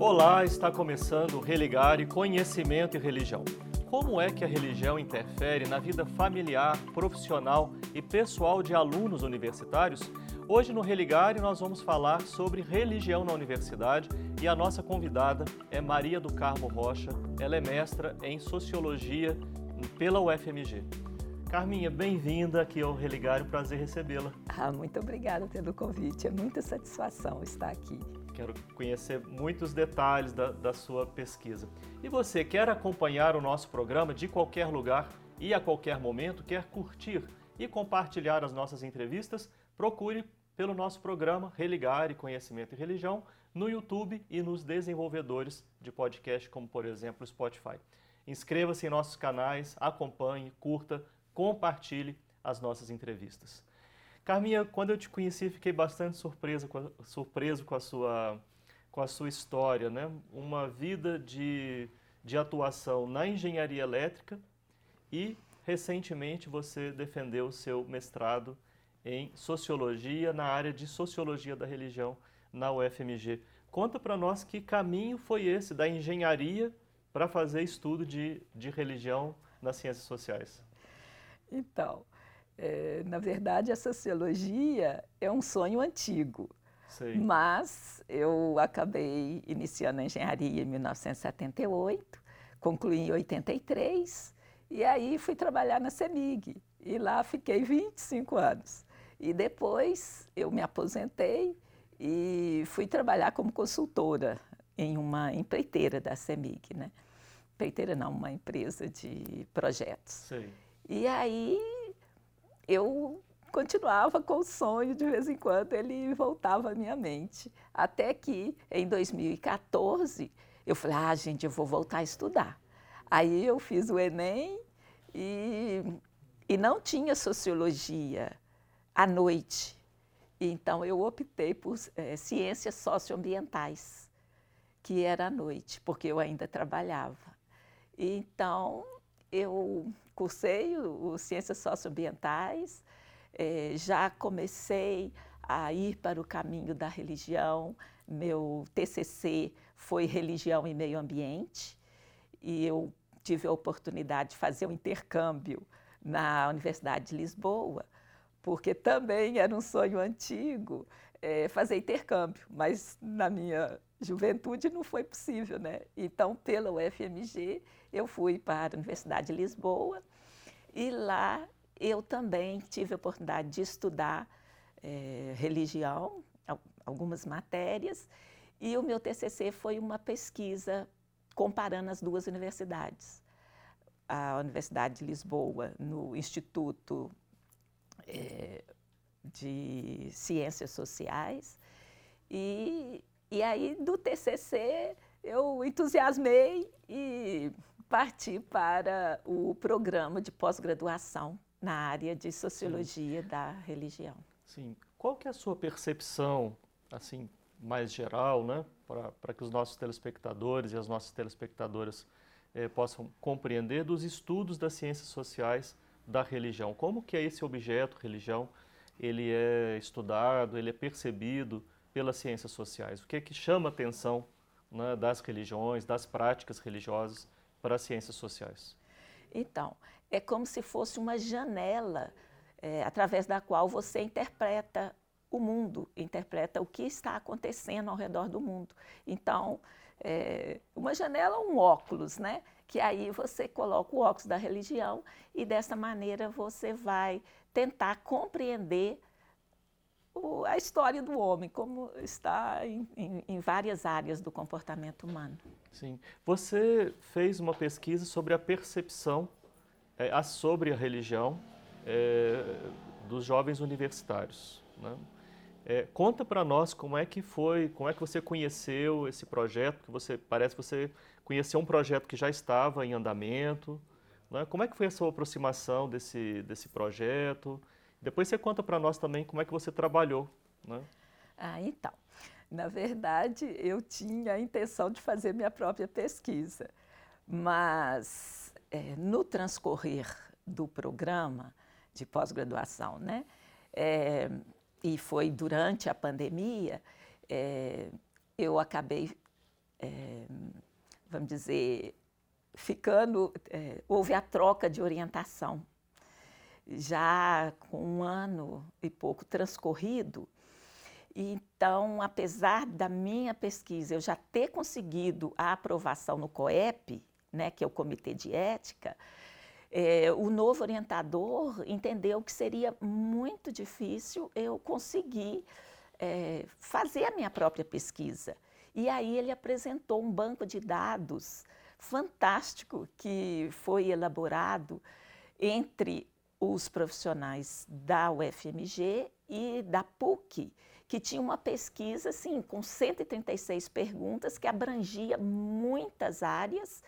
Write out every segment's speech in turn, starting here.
Olá, está começando Religar e Conhecimento e Religião. Como é que a religião interfere na vida familiar, profissional e pessoal de alunos universitários? Hoje no Religare nós vamos falar sobre religião na universidade e a nossa convidada é Maria do Carmo Rocha. Ela é mestra em Sociologia pela UFMG. Carminha, bem-vinda aqui ao Religar, prazer recebê-la. Ah, muito obrigada pelo convite, é muita satisfação estar aqui. Quero conhecer muitos detalhes da, da sua pesquisa. E você quer acompanhar o nosso programa de qualquer lugar e a qualquer momento, quer curtir e compartilhar as nossas entrevistas? Procure pelo nosso programa Religar e Conhecimento e Religião no YouTube e nos desenvolvedores de podcast, como por exemplo o Spotify. Inscreva-se em nossos canais, acompanhe, curta, compartilhe as nossas entrevistas. Carminha, quando eu te conheci, fiquei bastante surpreso com a, surpreso com a sua, com a sua história, né? Uma vida de, de atuação na engenharia elétrica e, recentemente, você defendeu o seu mestrado em sociologia, na área de sociologia da religião na UFMG. Conta para nós que caminho foi esse da engenharia para fazer estudo de, de religião nas ciências sociais. Então, é, na verdade, a sociologia é um sonho antigo. Sei. Mas eu acabei iniciando a engenharia em 1978, concluí em 83, e aí fui trabalhar na CEMIG. E lá fiquei 25 anos. E depois eu me aposentei e fui trabalhar como consultora em uma empreiteira da CEMIG, né? Empreiteira não, uma empresa de projetos. Sim. E aí eu continuava com o sonho, de vez em quando ele voltava à minha mente. Até que, em 2014, eu falei, ah, gente, eu vou voltar a estudar. Aí eu fiz o Enem e, e não tinha sociologia à noite. Então eu optei por é, ciências socioambientais, que era à noite, porque eu ainda trabalhava. Então eu cursei o, o Ciências Socioambientais, é, já comecei a ir para o caminho da religião. Meu TCC foi Religião e Meio Ambiente, e eu tive a oportunidade de fazer um intercâmbio na Universidade de Lisboa, porque também era um sonho antigo é, fazer intercâmbio, mas na minha juventude não foi possível, né? Então, pela UFMG, eu fui para a Universidade de Lisboa e lá eu também tive a oportunidade de estudar é, religião, algumas matérias, e o meu TCC foi uma pesquisa comparando as duas universidades. A Universidade de Lisboa, no Instituto é, de Ciências Sociais, e, e aí do TCC eu entusiasmei e parti para o programa de pós-graduação na área de sociologia Sim. da religião. Sim. Qual que é a sua percepção, assim, mais geral, né, para que os nossos telespectadores e as nossas telespectadoras eh, possam compreender dos estudos das ciências sociais da religião? Como que é esse objeto, religião, ele é estudado, ele é percebido pelas ciências sociais? O que é que chama a atenção né, das religiões, das práticas religiosas para as ciências sociais? Então, é como se fosse uma janela é, através da qual você interpreta o mundo, interpreta o que está acontecendo ao redor do mundo. Então, é, uma janela, um óculos, né? Que aí você coloca o óculos da religião e dessa maneira você vai tentar compreender o, a história do homem, como está em, em, em, várias áreas do comportamento humano. Sim. Você fez uma pesquisa sobre a percepção é, a, sobre a religião é, dos jovens universitários. Né? É, conta para nós como é que foi, como é que você conheceu esse projeto, que você parece que você conheceu um projeto que já estava em andamento. Né? Como é que foi a sua aproximação desse, desse projeto? Depois você conta para nós também como é que você trabalhou. Né? Ah, então. Na verdade, eu tinha a intenção de fazer minha própria pesquisa, mas é, no transcorrer do programa de pós-graduação, né, é, e foi durante a pandemia, é, eu acabei é, vamos dizer, ficando, é, houve a troca de orientação. Já com um ano e pouco transcorrido, então, apesar da minha pesquisa eu já ter conseguido a aprovação no COEP, né, que é o Comitê de Ética, é, o novo orientador entendeu que seria muito difícil eu conseguir é, fazer a minha própria pesquisa. E aí ele apresentou um banco de dados fantástico que foi elaborado entre os profissionais da UFMG e da PUC, que tinha uma pesquisa assim, com 136 perguntas que abrangia muitas áreas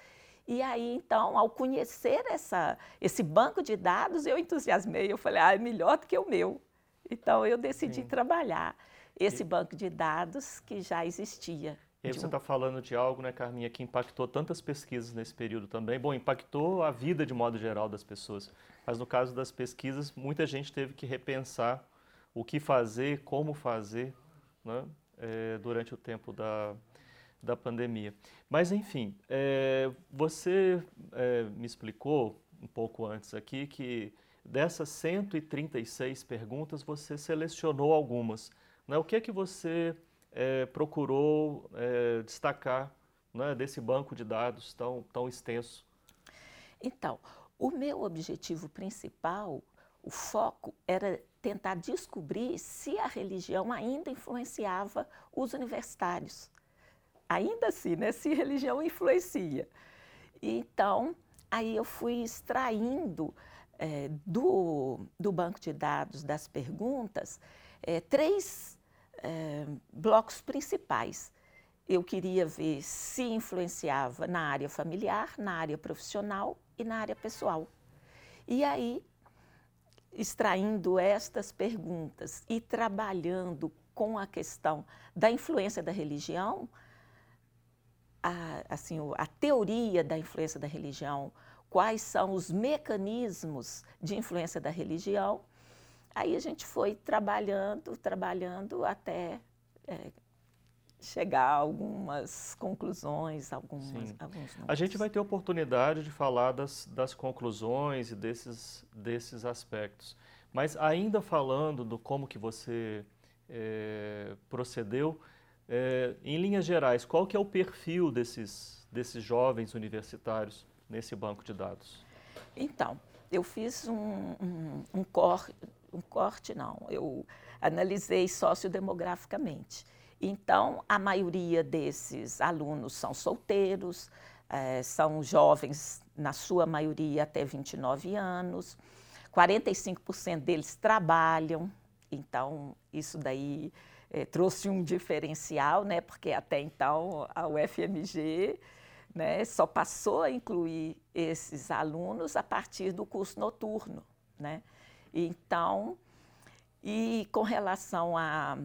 e aí, então, ao conhecer essa, esse banco de dados, eu entusiasmei. Eu falei, ah, é melhor do que o meu. Então, eu decidi Sim. trabalhar esse e... banco de dados que já existia. E aí você está falando de algo, né, Carminha, que impactou tantas pesquisas nesse período também. Bom, impactou a vida de modo geral das pessoas. Mas no caso das pesquisas, muita gente teve que repensar o que fazer, como fazer, né, é, durante o tempo da, da pandemia. Mas, enfim, é, você é, me explicou um pouco antes aqui que dessas 136 perguntas você selecionou algumas. Né? O que é que você é, procurou é, destacar né, desse banco de dados tão, tão extenso? Então, o meu objetivo principal, o foco, era tentar descobrir se a religião ainda influenciava os universitários ainda assim, né, se religião influencia. Então, aí eu fui extraindo é, do, do banco de dados das perguntas é, três é, blocos principais. Eu queria ver se influenciava na área familiar, na área profissional e na área pessoal. E aí, extraindo estas perguntas e trabalhando com a questão da influência da religião, a, assim, a teoria da influência da religião, quais são os mecanismos de influência da religião. Aí a gente foi trabalhando, trabalhando até é, chegar a algumas conclusões, algumas, alguns A gente vai ter oportunidade de falar das, das conclusões e desses, desses aspectos. Mas ainda falando do como que você é, procedeu, é, em linhas gerais, qual que é o perfil desses, desses jovens universitários nesse banco de dados? Então, eu fiz um, um, um, cor, um corte, não, eu analisei sociodemograficamente. Então, a maioria desses alunos são solteiros, é, são jovens, na sua maioria, até 29 anos, 45% deles trabalham, então, isso daí é, trouxe um diferencial, né, porque até então a UFMG né, só passou a incluir esses alunos a partir do curso noturno. Né? Então, e com relação a,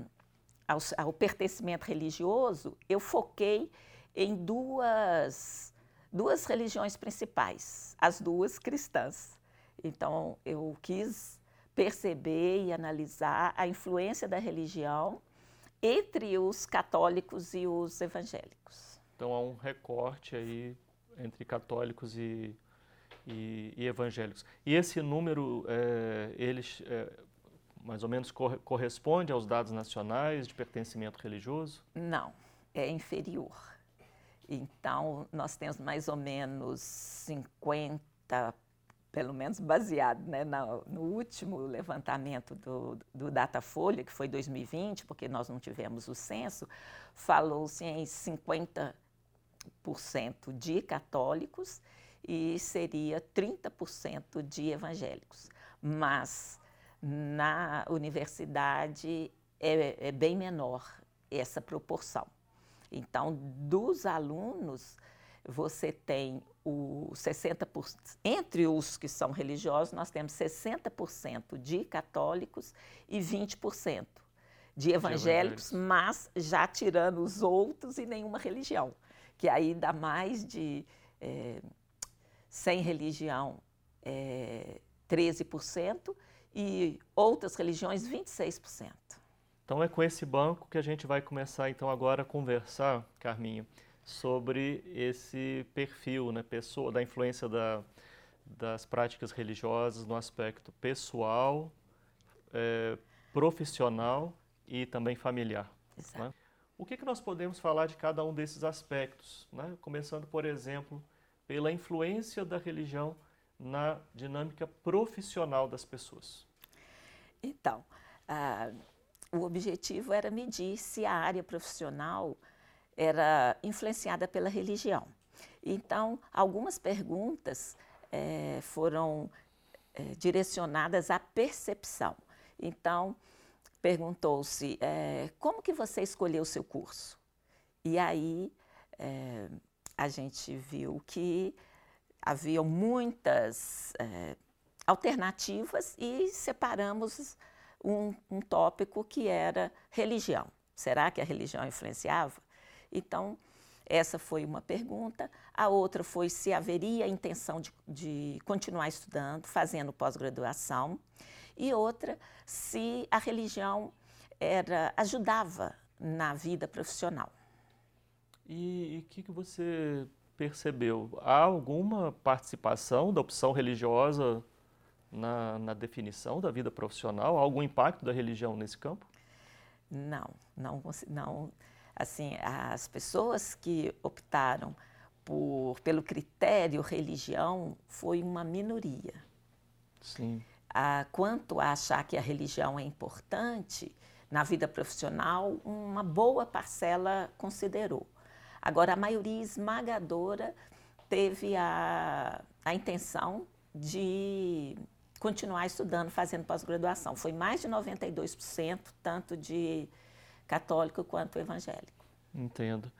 ao, ao pertencimento religioso, eu foquei em duas, duas religiões principais, as duas cristãs. Então, eu quis perceber e analisar a influência da religião entre os católicos e os evangélicos. Então há um recorte aí entre católicos e, e, e evangélicos. E esse número, é, eles é, mais ou menos cor, corresponde aos dados nacionais de pertencimento religioso? Não, é inferior. Então, nós temos mais ou menos 50 pelo menos baseado né, no, no, último levantamento do, do Datafolha, que foi 2020, porque nós não tivemos o censo, falou-se em 50% de católicos e seria 30% de evangélicos. Mas na universidade é, é bem menor essa proporção. Então, dos alunos, você tem o 60%, entre os que são religiosos, nós temos 60% de católicos e 20% de evangélicos, de mas já tirando os outros e nenhuma religião, que aí dá mais de é, sem religião é, 13% e outras religiões 26%. Então é com esse banco que a gente vai começar então agora a conversar, Carminha, sobre esse perfil, né, pessoa, da influência da, das práticas religiosas no aspecto pessoal, é, profissional e também familiar. Né? O que, que nós podemos falar de cada um desses aspectos? Né? Começando, por exemplo, pela influência da religião na dinâmica profissional das pessoas. Então, ah, o objetivo era medir se a área profissional era influenciada pela religião. Então, algumas perguntas é, foram é, direcionadas à percepção. Então, perguntou-se é, como que você escolheu o seu curso? E aí a gente viu que haviam muitas é, alternativas e separamos um, um tópico que era religião. Será que a religião influenciava? Então, essa foi uma pergunta. A outra foi se haveria intenção de, de continuar estudando, fazendo pós-graduação. E outra, se a religião era, ajudava na vida profissional. E o que, que você percebeu? Há alguma participação da opção religiosa na, na definição da vida profissional? Há algum impacto da religião nesse campo? Não, não, não assim, as pessoas que optaram por, pelo critério religião foi uma minoria. Sim. Ah, quanto a achar que a religião é importante na vida profissional, uma boa parcela considerou. Agora, a maioria esmagadora teve a, a intenção de continuar estudando, fazendo pós-graduação. Foi mais de 92%, tanto de católico quanto evangélico. Entendo.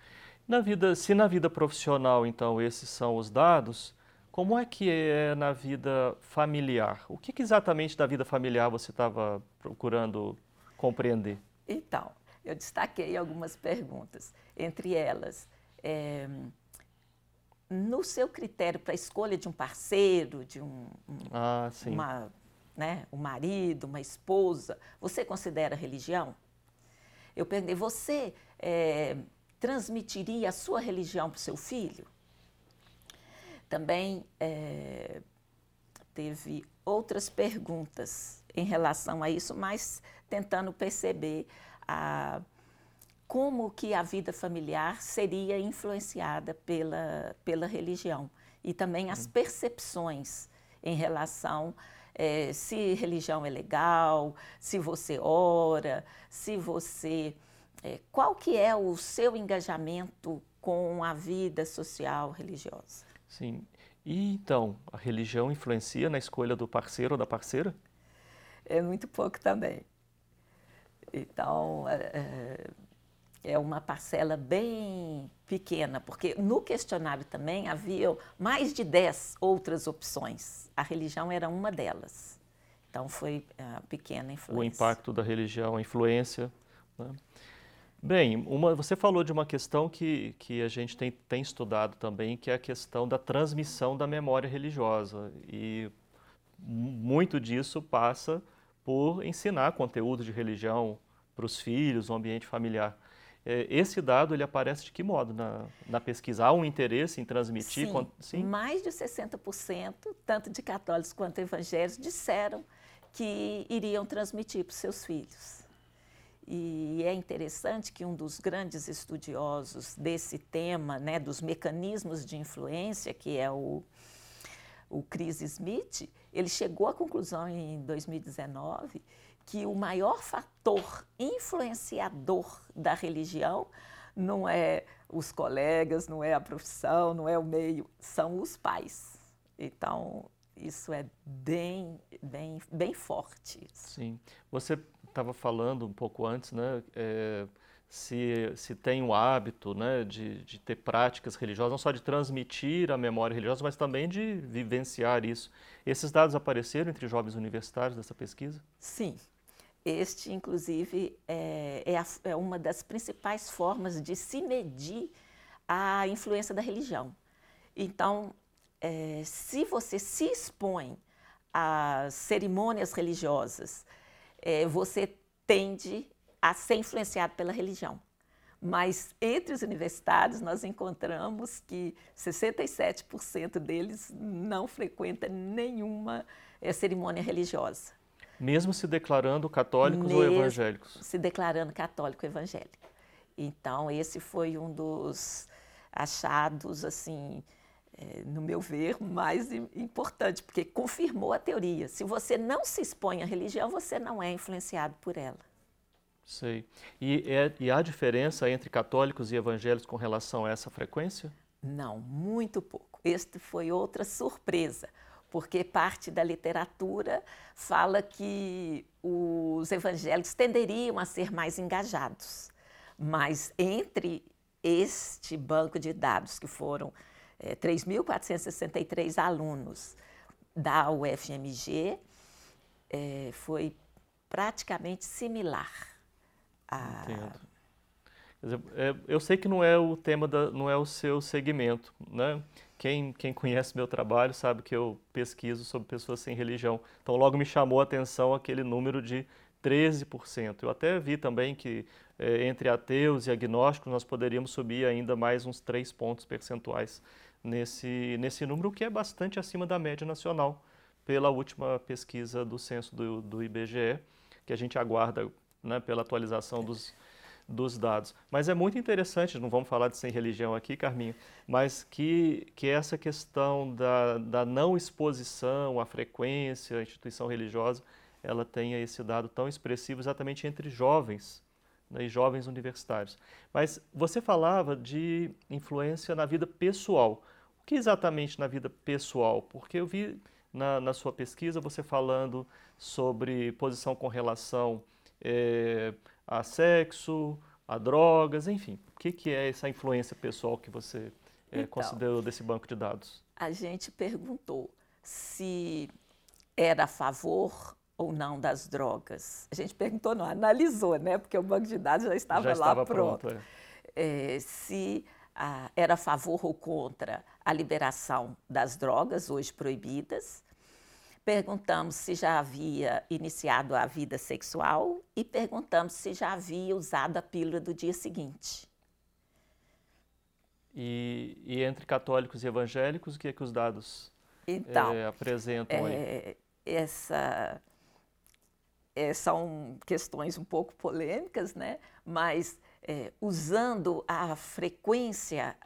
Na vida, se na vida profissional, então, esses são os dados, como é que é na vida familiar? O que, que exatamente da vida familiar você estava procurando compreender? Então, eu destaquei algumas perguntas. Entre elas, é, no seu critério para a escolha de um parceiro, de um, um ah, uma, né, um marido, uma esposa, você considera religião? Eu perguntei, você é, transmitiria a sua religião para o seu filho? Também é, teve outras perguntas em relação a isso, mas tentando perceber a, como que a vida familiar seria influenciada pela, pela religião e também as hum. percepções em relação é, se religião é legal, se você ora, se você. É, qual que é o seu engajamento com a vida social religiosa? Sim. E então, a religião influencia na escolha do parceiro ou da parceira? É muito pouco também. Então, é, é uma parcela bem pequena, porque no questionário também havia mais de 10 outras opções. A religião era uma delas. Então foi a pequena influência. O impacto da religião, a influência. Né? Bem, uma, você falou de uma questão que, que a gente tem, tem estudado também, que é a questão da transmissão da memória religiosa. E muito disso passa por ensinar conteúdo de religião para os filhos, no ambiente familiar. É, esse dado ele aparece de que modo na, na pesquisa? Há um interesse em transmitir? Sim, sim? mais de 60%, tanto de católicos quanto evangélicos, disseram que iriam transmitir para os seus filhos. E é interessante que um dos grandes estudiosos desse tema, né, dos mecanismos de influência, que é o, o Chris Smith, ele chegou à conclusão em 2019 que o maior fator influenciador da religião não é os colegas, não é a profissão, não é o meio, são os pais. Então, isso é bem, bem, bem forte. Sim. Você estava falando um pouco antes, né? É, se, se tem o hábito né, de, de ter práticas religiosas, não só de transmitir a memória religiosa, mas também de vivenciar isso. Esses dados apareceram entre jovens universitários dessa pesquisa? Sim, este, inclusive, é, é, a, é, uma das principais formas de se medir a influência da religião. Então, é, se você se expõe às cerimônias religiosas, é, você tende a ser influenciado pela religião. Mas entre os universitários nós encontramos que 67% deles não frequenta nenhuma é, cerimônia religiosa. Mesmo se declarando católicos Mesmo ou evangélicos? Se declarando católico evangélico. Então, esse foi um dos achados, assim, é, no meu ver, mais importante, porque confirmou a teoria. Se você não se expõe à religião, você não é influenciado por ela. Sei. E, é, e há diferença entre católicos e evangélicos com relação a essa frequência? Não, muito pouco. Este foi outra surpresa, porque parte da literatura fala que os evangélicos tenderiam a ser mais engajados. Mas entre este banco de dados, que foram é, 3.463 alunos da UFMG, é, foi praticamente similar. A... Entendo. É, eu sei que não é o tema, da, não é o seu segmento, né? Quem, quem conhece meu trabalho sabe que eu pesquiso sobre pessoas sem religião. Então, logo me chamou a atenção aquele número de 13%. Eu até vi também que é, entre ateus e agnósticos nós poderíamos subir ainda mais uns 3 pontos percentuais nesse, nesse número, que é bastante acima da média nacional, pela última pesquisa do censo do, do IBGE, que a gente aguarda né, pela atualização dos, dos dados. Mas é muito interessante, não vamos falar de sem religião aqui, Carminho, mas que, que essa questão da, da não exposição à frequência, à instituição religiosa, ela tenha esse dado tão expressivo exatamente entre jovens né, e jovens universitários. Mas você falava de influência na vida pessoal. O que exatamente na vida pessoal? Porque eu vi na, na sua pesquisa você falando sobre posição com relação é, a sexo, a drogas, enfim. O que, que é essa influência pessoal que você é, então, considerou desse banco de dados? A gente perguntou se era a favor ou não das drogas. A gente perguntou, não, analisou, né? Porque o banco de dados já estava, já estava lá pronto. pronto é. É, se ah, era a favor ou contra a liberação das drogas, hoje proibidas. Perguntamos se já havia iniciado a vida sexual e perguntamos se já havia usado a pílula do dia seguinte. E, e entre católicos e evangélicos, o que é que os dados então, é, apresentam é, Essa, é, são questões um pouco polêmicas, né? mas usando a frequência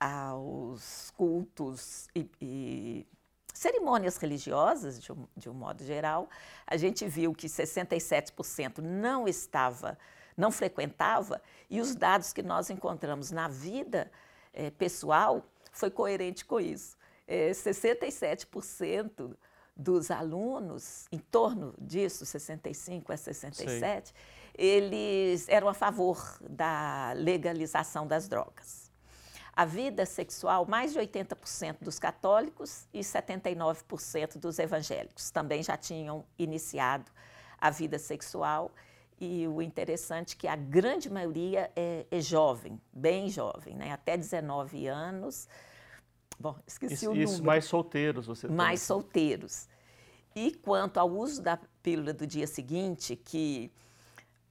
aos cultos e, e cerimônias religiosas, de um, de um, modo geral, a gente viu que 67% não estava, não frequentava, e os dados que nós encontramos na vida é, pessoal foi coerente com isso. É, 67% dos alunos, em torno disso, 65 a 67, Sim eles eram a favor da legalização das drogas. A vida sexual, mais de 80% dos católicos e 79% dos evangélicos também já tinham iniciado a vida sexual. E o interessante é que a grande maioria é, é jovem, bem jovem, né? até 19 anos. Bom, esqueci isso, o número. Isso mais solteiros, você Mais também. solteiros. E quanto ao uso da pílula do dia seguinte, que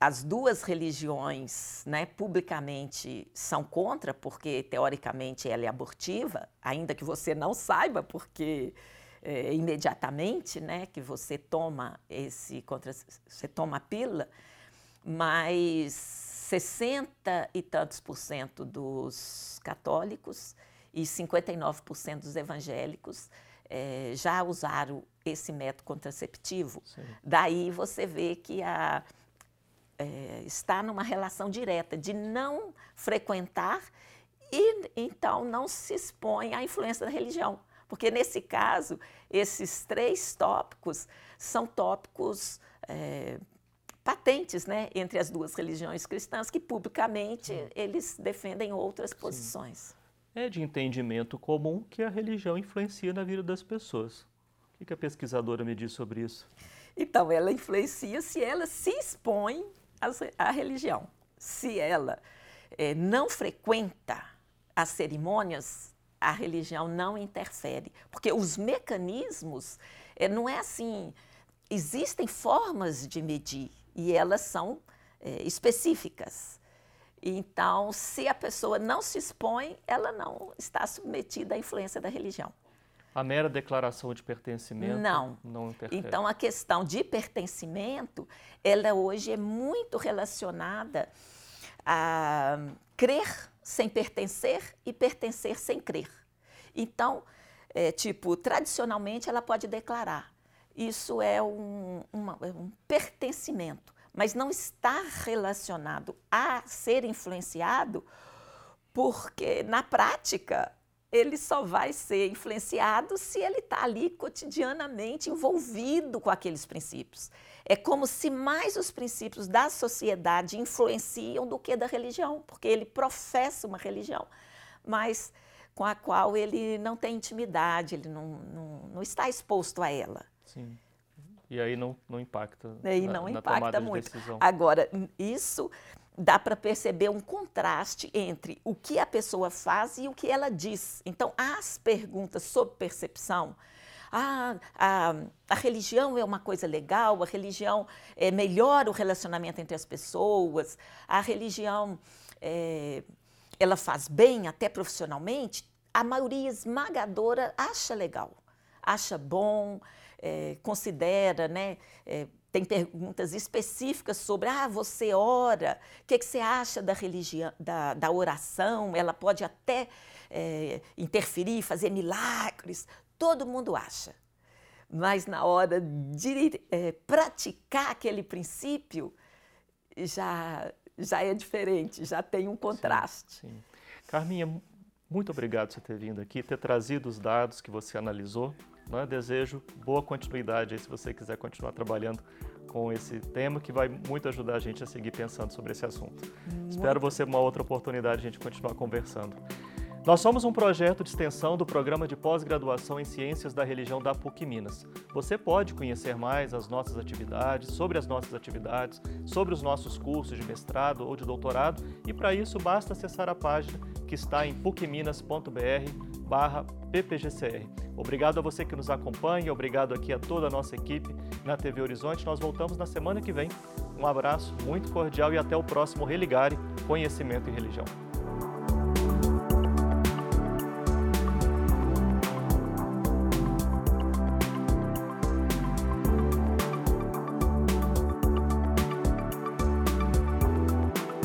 as duas religiões né, publicamente são contra, porque teoricamente ela é abortiva, ainda que você não saiba, porque é, imediatamente né, que você toma esse contra, você toma a pílula, mas 60 e tantos por cento dos católicos e 59% dos evangélicos é, já usaram esse método contraceptivo. Sim. Daí você vê que a é, está numa relação direta de não frequentar e então não se expõe à influência da religião. Porque nesse caso, esses três tópicos são tópicos é, patentes né, entre as duas religiões cristãs, que publicamente eles defendem outras posições. É de entendimento comum que a religião influencia na vida das pessoas. O que a pesquisadora me diz sobre isso? Então, ela influencia se ela se expõe a, religião. Se ela é, não frequenta as cerimônias, a religião não interfere. Porque os mecanismos, é, não é assim. Existem formas de medir e elas são é, específicas. Então, se a pessoa não se expõe, ela não está submetida à influência da religião. A mera declaração de pertencimento não, não interfere. Então, a questão de pertencimento, ela hoje é muito relacionada a crer sem pertencer e pertencer sem crer. Então, é, tipo, tradicionalmente ela pode declarar. Isso é um, uma, é um pertencimento, mas não está relacionado a ser influenciado, porque na prática ele só vai ser influenciado se ele está ali cotidianamente envolvido com aqueles princípios. É como se mais os princípios da sociedade influenciam do que da religião, porque ele professa uma religião, mas com a qual ele não tem intimidade, ele não, não, não está exposto a ela. Sim. E aí não, não impacta. E aí não na, impacta na muito. Agora, isso dá para perceber um contraste entre o que a pessoa faz e o que ela diz. Então, as perguntas sobre percepção, ah, a, a religião é uma coisa legal, a religião é, melhora o relacionamento entre as pessoas, a religião é, ela faz bem até profissionalmente, a maioria esmagadora acha legal, acha bom, é, considera, né? Tem perguntas específicas sobre, ah, você ora, o que, que você acha da religião, da, da oração? Ela pode até é, interferir, fazer milagres. Todo mundo acha. Mas na hora de é, praticar aquele princípio, já, já é diferente, já tem um contraste. Sim, sim. Carminha, muito obrigado por você ter vindo aqui, ter trazido os dados que você analisou né? Desejo boa continuidade aí, se você quiser continuar trabalhando com esse tema, que vai muito ajudar a gente a seguir pensando sobre esse assunto. Muito. Espero você uma outra oportunidade de a gente continuar conversando. Nós somos um projeto de extensão do programa de pós-graduação em Ciências da Religião da PUC Minas. Você pode conhecer mais as nossas atividades, sobre as nossas atividades, sobre os nossos cursos de mestrado ou de doutorado, e para isso basta acessar a página que está em pucminas.br ppgcr. Obrigado a você que nos acompanha, obrigado aqui a toda a nossa equipe na TV Horizonte. Nós voltamos na semana que vem. Um abraço muito cordial e até o próximo Religare Conhecimento e Religião.